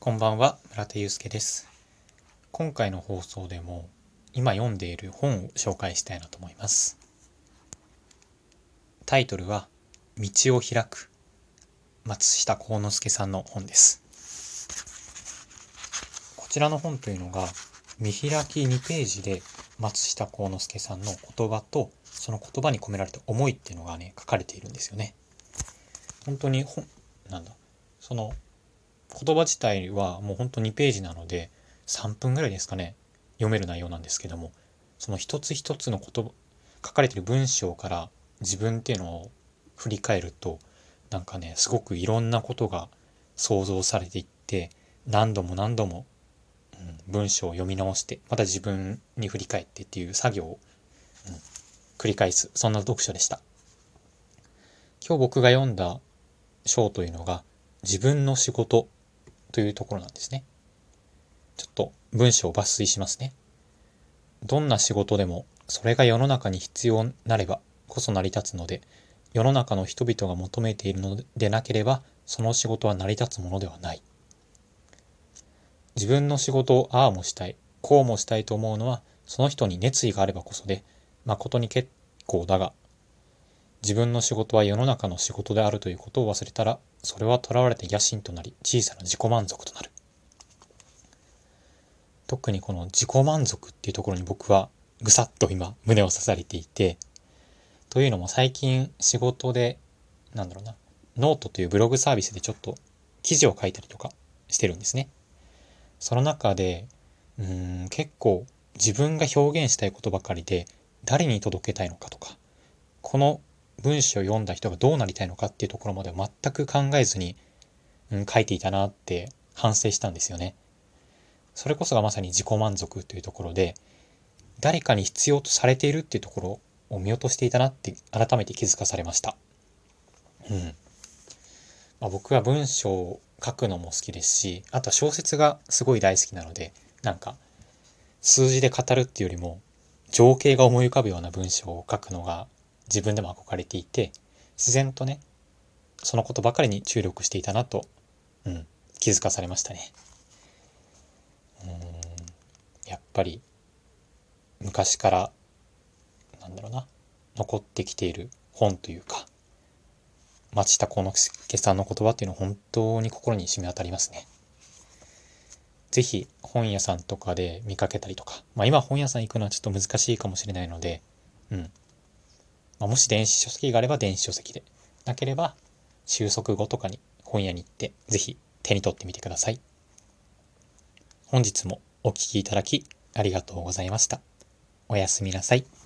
こんばんは、村田祐介です。今回の放送でも今読んでいる本を紹介したいなと思います。タイトルは道を開く松下幸之助さんの本です。こちらの本というのが見開き2ページで松下幸之助さんの言葉とその言葉に込められた思いっていうのがね書かれているんですよね。本当に本なんだその言葉自体はもう本当2ページなので3分ぐらいですかね。読める内容なんですけども。その一つ一つの言葉書かれてる文章から自分っていうのを振り返るとなんかねすごくいろんなことが想像されていって何度も何度も、うん、文章を読み直してまた自分に振り返ってっていう作業を、うん、繰り返す。そんな読書でした。今日僕が読んだ章というのが自分の仕事というところなんですね。ちょっと文章を抜粋しますね。どんな仕事でもそれが世の中に必要なればこそ成り立つので、世の中の人々が求めているのでなければその仕事は成り立つものではない。自分の仕事をああもしたい、こうもしたいと思うのはその人に熱意があればこそで、誠に結構だが、自分の仕事は世の中の仕事であるということを忘れたら、それは囚われて野心となり、小さな自己満足となる。特にこの自己満足っていうところに僕はぐさっと今胸を刺されていて、というのも最近仕事で、なんだろうな、ノートというブログサービスでちょっと記事を書いたりとかしてるんですね。その中で、うん、結構自分が表現したいことばかりで、誰に届けたいのかとか、この文章を読んだ人がどうなりたいのかっていうところまでは全く考えずに、うん、書いていたなって反省したんですよね。それこそがまさに自己満足というところで、誰かに必要とされているっていうところを見落としていたなって改めて気づかされました。うん。まあ、僕は文章を書くのも好きですし、あとは小説がすごい大好きなので、なんか数字で語るっていうよりも情景が思い浮かぶような文章を書くのが自分でも憧れていて自然とねそのことばかりに注力していたなと、うん、気づかされましたねうんやっぱり昔からなんだろうな残ってきている本というか町田幸之助さんの言葉っていうのは本当に心に染み渡りますねぜひ本屋さんとかで見かけたりとか、まあ今本屋さん行くのはちょっと難しいかもしれないので、うん。まあ、もし電子書籍があれば電子書籍で、なければ収束後とかに本屋に行って、ぜひ手に取ってみてください。本日もお聴きいただきありがとうございました。おやすみなさい。